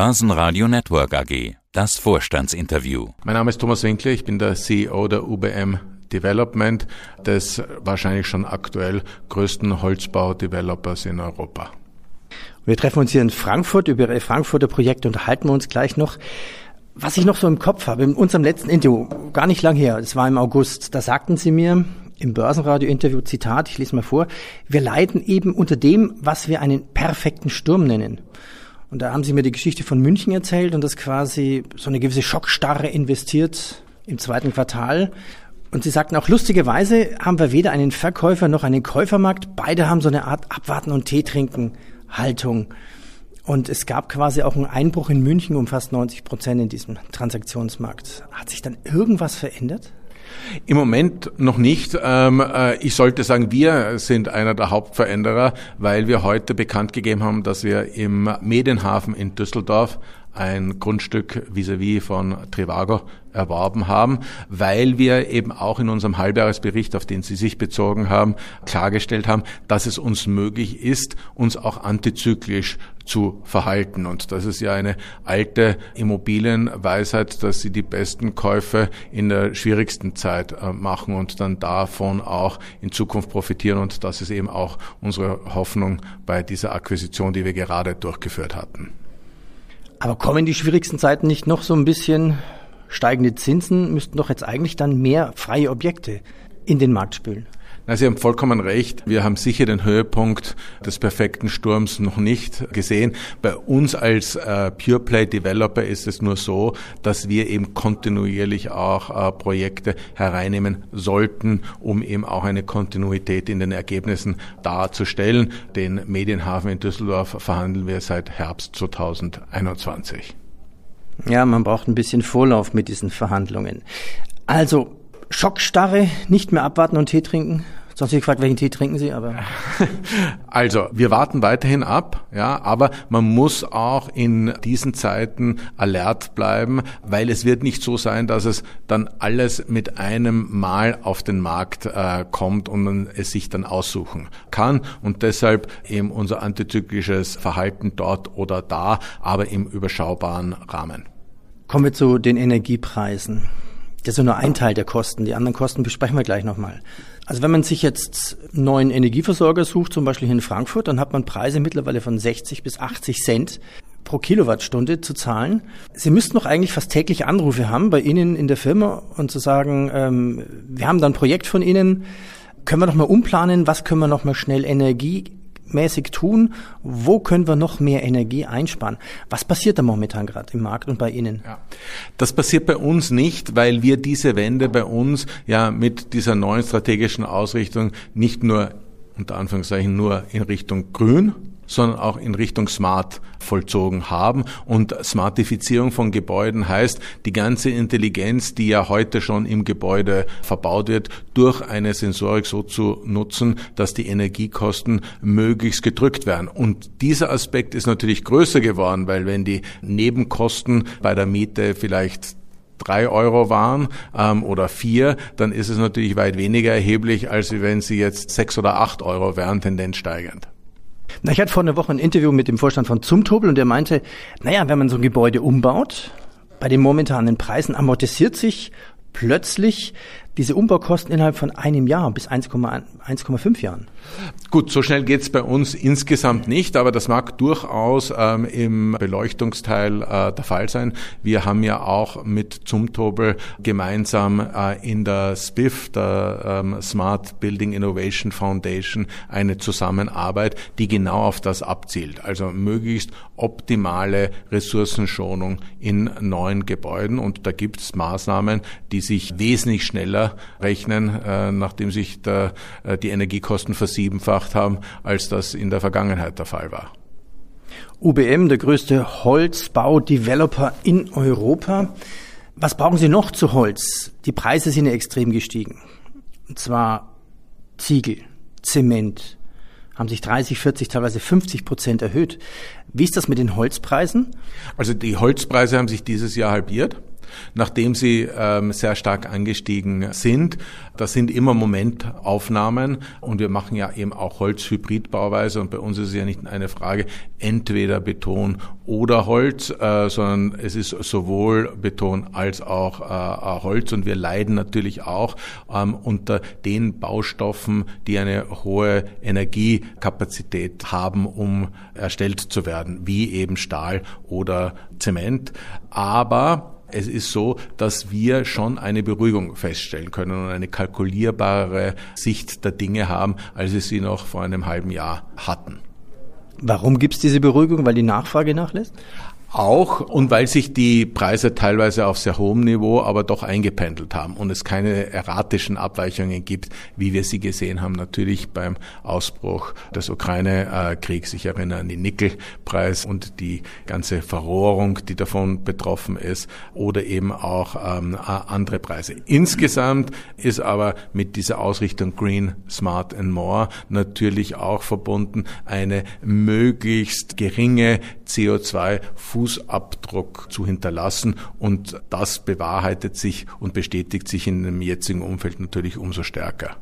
Börsenradio Network AG. Das Vorstandsinterview. Mein Name ist Thomas Winkler, ich bin der CEO der UBM Development, des wahrscheinlich schon aktuell größten Holzbau-Developers in Europa. Wir treffen uns hier in Frankfurt. Über Ihre Frankfurter Projekte unterhalten wir uns gleich noch. Was ich noch so im Kopf habe, in unserem letzten Interview, gar nicht lang her, das war im August, da sagten Sie mir im Börsenradio-Interview, Zitat, ich lese mal vor, wir leiden eben unter dem, was wir einen perfekten Sturm nennen. Und da haben sie mir die Geschichte von München erzählt und das quasi so eine gewisse Schockstarre investiert im zweiten Quartal. Und sie sagten auch, lustigerweise haben wir weder einen Verkäufer noch einen Käufermarkt. Beide haben so eine Art Abwarten und Tee trinken Haltung. Und es gab quasi auch einen Einbruch in München um fast 90 Prozent in diesem Transaktionsmarkt. Hat sich dann irgendwas verändert? Im Moment noch nicht. Ähm, äh, ich sollte sagen, wir sind einer der Hauptveränderer, weil wir heute bekannt gegeben haben, dass wir im Medienhafen in Düsseldorf ein Grundstück vis-à-vis -vis von Trivago erworben haben, weil wir eben auch in unserem Halbjahresbericht, auf den Sie sich bezogen haben, klargestellt haben, dass es uns möglich ist, uns auch antizyklisch zu verhalten. Und das ist ja eine alte Immobilienweisheit, dass sie die besten Käufe in der schwierigsten Zeit äh, machen und dann davon auch in Zukunft profitieren. Und das ist eben auch unsere Hoffnung bei dieser Akquisition, die wir gerade durchgeführt hatten. Aber kommen die schwierigsten Zeiten nicht noch so ein bisschen? Steigende Zinsen müssten doch jetzt eigentlich dann mehr freie Objekte in den Markt spülen. Na, Sie haben vollkommen recht. Wir haben sicher den Höhepunkt des perfekten Sturms noch nicht gesehen. Bei uns als äh, Pure Play Developer ist es nur so, dass wir eben kontinuierlich auch äh, Projekte hereinnehmen sollten, um eben auch eine Kontinuität in den Ergebnissen darzustellen. Den Medienhafen in Düsseldorf verhandeln wir seit Herbst 2021. Ja, man braucht ein bisschen Vorlauf mit diesen Verhandlungen. Also Schockstarre, nicht mehr abwarten und Tee trinken? Sonst ich gefragt, welchen Tee trinken Sie, aber. Also, wir warten weiterhin ab, ja, aber man muss auch in diesen Zeiten alert bleiben, weil es wird nicht so sein, dass es dann alles mit einem Mal auf den Markt äh, kommt und man es sich dann aussuchen kann und deshalb eben unser antizyklisches Verhalten dort oder da, aber im überschaubaren Rahmen. Kommen wir zu den Energiepreisen. Das ist nur ein Teil der Kosten. Die anderen Kosten besprechen wir gleich nochmal. Also wenn man sich jetzt einen neuen Energieversorger sucht, zum Beispiel hier in Frankfurt, dann hat man Preise mittlerweile von 60 bis 80 Cent pro Kilowattstunde zu zahlen. Sie müssten doch eigentlich fast täglich Anrufe haben bei Ihnen in der Firma und zu sagen, ähm, wir haben da ein Projekt von Ihnen, können wir noch mal umplanen, was können wir noch mal schnell Energie mäßig tun? Wo können wir noch mehr Energie einsparen? Was passiert da momentan gerade im Markt und bei Ihnen? Ja. Das passiert bei uns nicht, weil wir diese Wende bei uns ja mit dieser neuen strategischen Ausrichtung nicht nur unter Anführungszeichen nur in Richtung Grün, sondern auch in Richtung Smart vollzogen haben. Und Smartifizierung von Gebäuden heißt, die ganze Intelligenz, die ja heute schon im Gebäude verbaut wird, durch eine Sensorik so zu nutzen, dass die Energiekosten möglichst gedrückt werden. Und dieser Aspekt ist natürlich größer geworden, weil wenn die Nebenkosten bei der Miete vielleicht drei Euro waren ähm, oder vier, dann ist es natürlich weit weniger erheblich, als wenn sie jetzt sechs oder acht Euro wären, tendenz steigend. Na, ich hatte vor einer Woche ein Interview mit dem Vorstand von Zumtobel und der meinte, naja, wenn man so ein Gebäude umbaut, bei den momentanen Preisen amortisiert sich plötzlich diese Umbaukosten innerhalb von einem Jahr bis 1,5 Jahren. Gut, so schnell geht's bei uns insgesamt nicht, aber das mag durchaus ähm, im Beleuchtungsteil äh, der Fall sein. Wir haben ja auch mit Zumtobel gemeinsam äh, in der SPIF, der ähm, Smart Building Innovation Foundation, eine Zusammenarbeit, die genau auf das abzielt. Also möglichst optimale Ressourcenschonung in neuen Gebäuden. Und da gibt's Maßnahmen, die sich wesentlich schneller rechnen, äh, nachdem sich da, äh, die Energiekosten versiebenfacht haben, als das in der Vergangenheit der Fall war. UBM, der größte Holzbau-Developer in Europa. Was brauchen Sie noch zu Holz? Die Preise sind ja extrem gestiegen. Und zwar Ziegel, Zement, haben sich 30, 40, teilweise 50 Prozent erhöht. Wie ist das mit den Holzpreisen? Also die Holzpreise haben sich dieses Jahr halbiert. Nachdem sie ähm, sehr stark angestiegen sind. Das sind immer Momentaufnahmen und wir machen ja eben auch Holzhybridbauweise und bei uns ist es ja nicht eine Frage entweder Beton oder Holz, äh, sondern es ist sowohl Beton als auch äh, Holz und wir leiden natürlich auch ähm, unter den Baustoffen, die eine hohe Energiekapazität haben, um erstellt zu werden, wie eben Stahl oder Zement. Aber es ist so, dass wir schon eine Beruhigung feststellen können und eine kalkulierbare Sicht der Dinge haben, als wir sie noch vor einem halben Jahr hatten. Warum gibt es diese Beruhigung? Weil die Nachfrage nachlässt? Auch und weil sich die Preise teilweise auf sehr hohem Niveau aber doch eingependelt haben und es keine erratischen Abweichungen gibt, wie wir sie gesehen haben, natürlich beim Ausbruch des Ukraine-Kriegs. Ich erinnere an den Nickelpreis und die ganze Verrohrung, die davon betroffen ist oder eben auch ähm, andere Preise. Insgesamt ist aber mit dieser Ausrichtung Green, Smart and More natürlich auch verbunden eine möglichst geringe CO2 Fußabdruck zu hinterlassen. Und das bewahrheitet sich und bestätigt sich in dem jetzigen Umfeld natürlich umso stärker.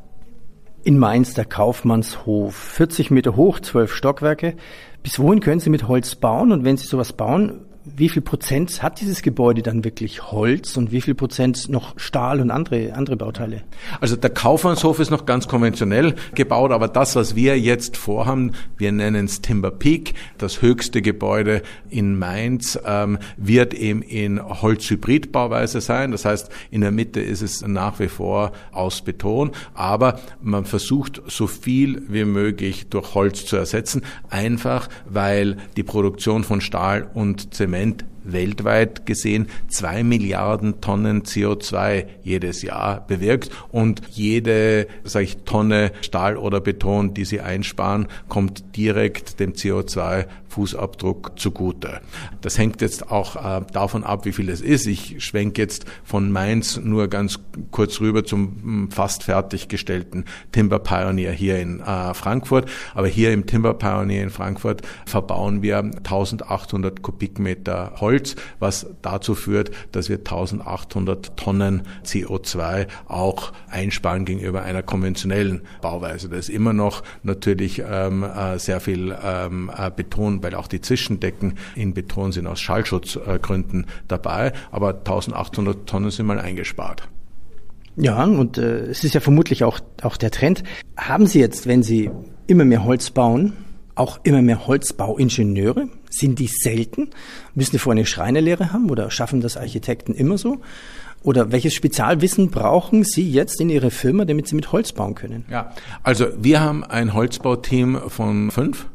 In Mainz der Kaufmannshof, 40 Meter hoch, 12 Stockwerke. Bis wohin können Sie mit Holz bauen? Und wenn Sie sowas bauen, wie viel Prozent hat dieses Gebäude dann wirklich Holz und wie viel Prozent noch Stahl und andere, andere Bauteile? Also der Kaufmannshof ist noch ganz konventionell gebaut, aber das, was wir jetzt vorhaben, wir nennen es Timber Peak, das höchste Gebäude in Mainz, ähm, wird eben in Holzhybridbauweise sein. Das heißt, in der Mitte ist es nach wie vor aus Beton, aber man versucht so viel wie möglich durch Holz zu ersetzen, einfach weil die Produktion von Stahl und Zement Moment weltweit gesehen zwei Milliarden Tonnen CO2 jedes Jahr bewirkt und jede, sag ich, Tonne Stahl oder Beton, die sie einsparen, kommt direkt dem CO2-Fußabdruck zugute. Das hängt jetzt auch äh, davon ab, wie viel es ist. Ich schwenke jetzt von Mainz nur ganz kurz rüber zum hm, fast fertiggestellten Timber Pioneer hier in äh, Frankfurt. Aber hier im Timber Pioneer in Frankfurt verbauen wir 1800 Kubikmeter Holz Holz, was dazu führt, dass wir 1800 Tonnen CO2 auch einsparen gegenüber einer konventionellen Bauweise. Da ist immer noch natürlich ähm, äh, sehr viel ähm, äh, Beton, weil auch die Zwischendecken in Beton sind aus Schallschutzgründen dabei, aber 1800 Tonnen sind mal eingespart. Ja, und äh, es ist ja vermutlich auch, auch der Trend. Haben Sie jetzt, wenn Sie immer mehr Holz bauen, auch immer mehr Holzbauingenieure? Sind die selten? Müssen die vorher eine Schreinerlehre haben oder schaffen das Architekten immer so? Oder welches Spezialwissen brauchen Sie jetzt in Ihrer Firma, damit Sie mit Holz bauen können? Ja, also wir haben ein Holzbauteam von fünf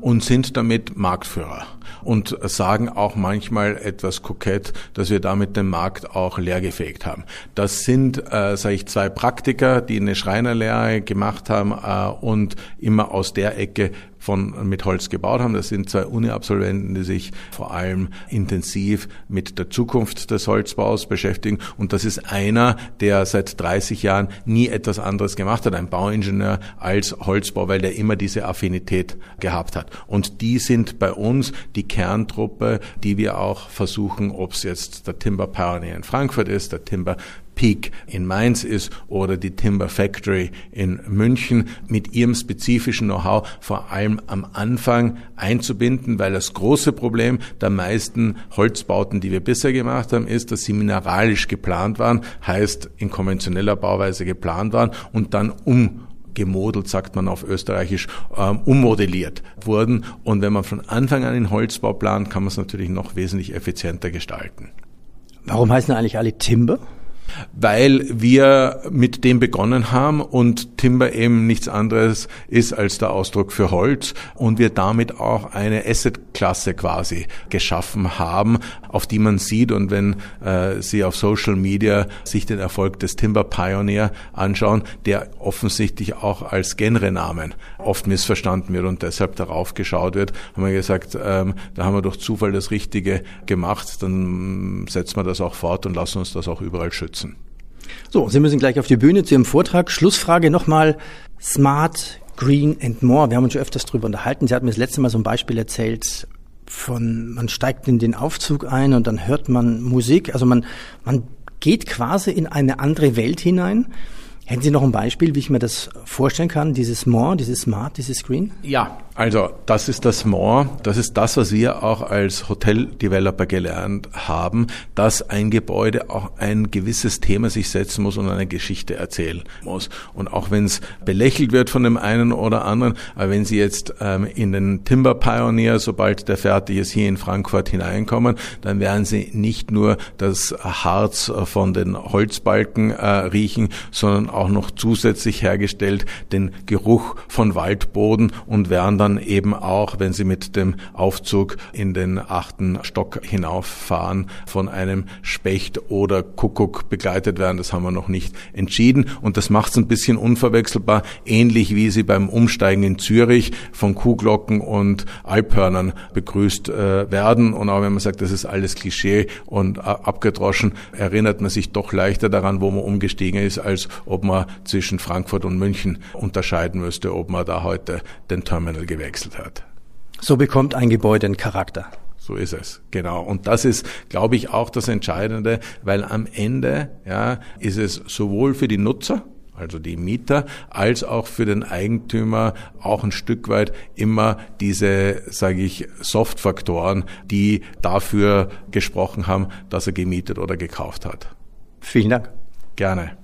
und sind damit Marktführer und sagen auch manchmal etwas kokett, dass wir damit den Markt auch leergefegt haben. Das sind, äh, sage ich, zwei Praktiker, die eine Schreinerlehre gemacht haben äh, und immer aus der Ecke von, mit Holz gebaut haben. Das sind zwei Uni-Absolventen, die sich vor allem intensiv mit der Zukunft des Holzbaus beschäftigen. Und das ist einer, der seit 30 Jahren nie etwas anderes gemacht hat, ein Bauingenieur als Holzbau, weil der immer diese Affinität gehabt hat. Und die sind bei uns die Kerntruppe, die wir auch versuchen, ob es jetzt der Timber Pioneer in Frankfurt ist, der Timber Peak in Mainz ist oder die Timber Factory in München mit ihrem spezifischen Know-how vor allem am Anfang einzubinden, weil das große Problem der meisten Holzbauten, die wir bisher gemacht haben, ist, dass sie mineralisch geplant waren, heißt in konventioneller Bauweise geplant waren und dann um gemodelt, sagt man auf Österreichisch, ähm, ummodelliert wurden. Und wenn man von Anfang an in Holzbau plant, kann man es natürlich noch wesentlich effizienter gestalten. Warum heißen eigentlich alle Timber? Weil wir mit dem begonnen haben und Timber eben nichts anderes ist als der Ausdruck für Holz und wir damit auch eine Assetklasse quasi geschaffen haben, auf die man sieht und wenn äh, Sie auf Social Media sich den Erfolg des Timber Pioneer anschauen, der offensichtlich auch als Genrenamen oft missverstanden wird und deshalb darauf geschaut wird, haben wir gesagt, ähm, da haben wir durch Zufall das Richtige gemacht, dann setzen wir das auch fort und lassen uns das auch überall schützen. So, Sie müssen gleich auf die Bühne zu Ihrem Vortrag. Schlussfrage nochmal. Smart, Green and More. Wir haben uns schon öfters darüber unterhalten. Sie hatten mir das letzte Mal so ein Beispiel erzählt. von, man steigt in den Aufzug ein und dann hört man Musik. Also man, man geht quasi in eine andere Welt hinein. Hätten Sie noch ein Beispiel, wie ich mir das vorstellen kann, dieses More, dieses Smart, dieses Screen? Ja, also das ist das More, das ist das, was wir auch als Hotel-Developer gelernt haben, dass ein Gebäude auch ein gewisses Thema sich setzen muss und eine Geschichte erzählen muss. Und auch wenn es belächelt wird von dem einen oder anderen, aber wenn Sie jetzt ähm, in den Timber Pioneer, sobald der fertig ist, hier in Frankfurt hineinkommen, dann werden Sie nicht nur das Harz von den Holzbalken äh, riechen, sondern auch noch zusätzlich hergestellt den Geruch von Waldboden und werden dann eben auch, wenn sie mit dem Aufzug in den achten Stock hinauffahren, von einem Specht oder Kuckuck begleitet werden. Das haben wir noch nicht entschieden und das macht es ein bisschen unverwechselbar, ähnlich wie sie beim Umsteigen in Zürich von Kuhglocken und Alphörnern begrüßt äh, werden. Und auch wenn man sagt, das ist alles Klischee und abgedroschen, erinnert man sich doch leichter daran, wo man umgestiegen ist, als ob man zwischen Frankfurt und München unterscheiden müsste, ob man da heute den Terminal gewechselt hat. So bekommt ein Gebäude einen Charakter. So ist es, genau. Und das ist, glaube ich, auch das Entscheidende, weil am Ende ja, ist es sowohl für die Nutzer, also die Mieter, als auch für den Eigentümer auch ein Stück weit immer diese, sage ich, Soft-Faktoren, die dafür gesprochen haben, dass er gemietet oder gekauft hat. Vielen Dank. Gerne.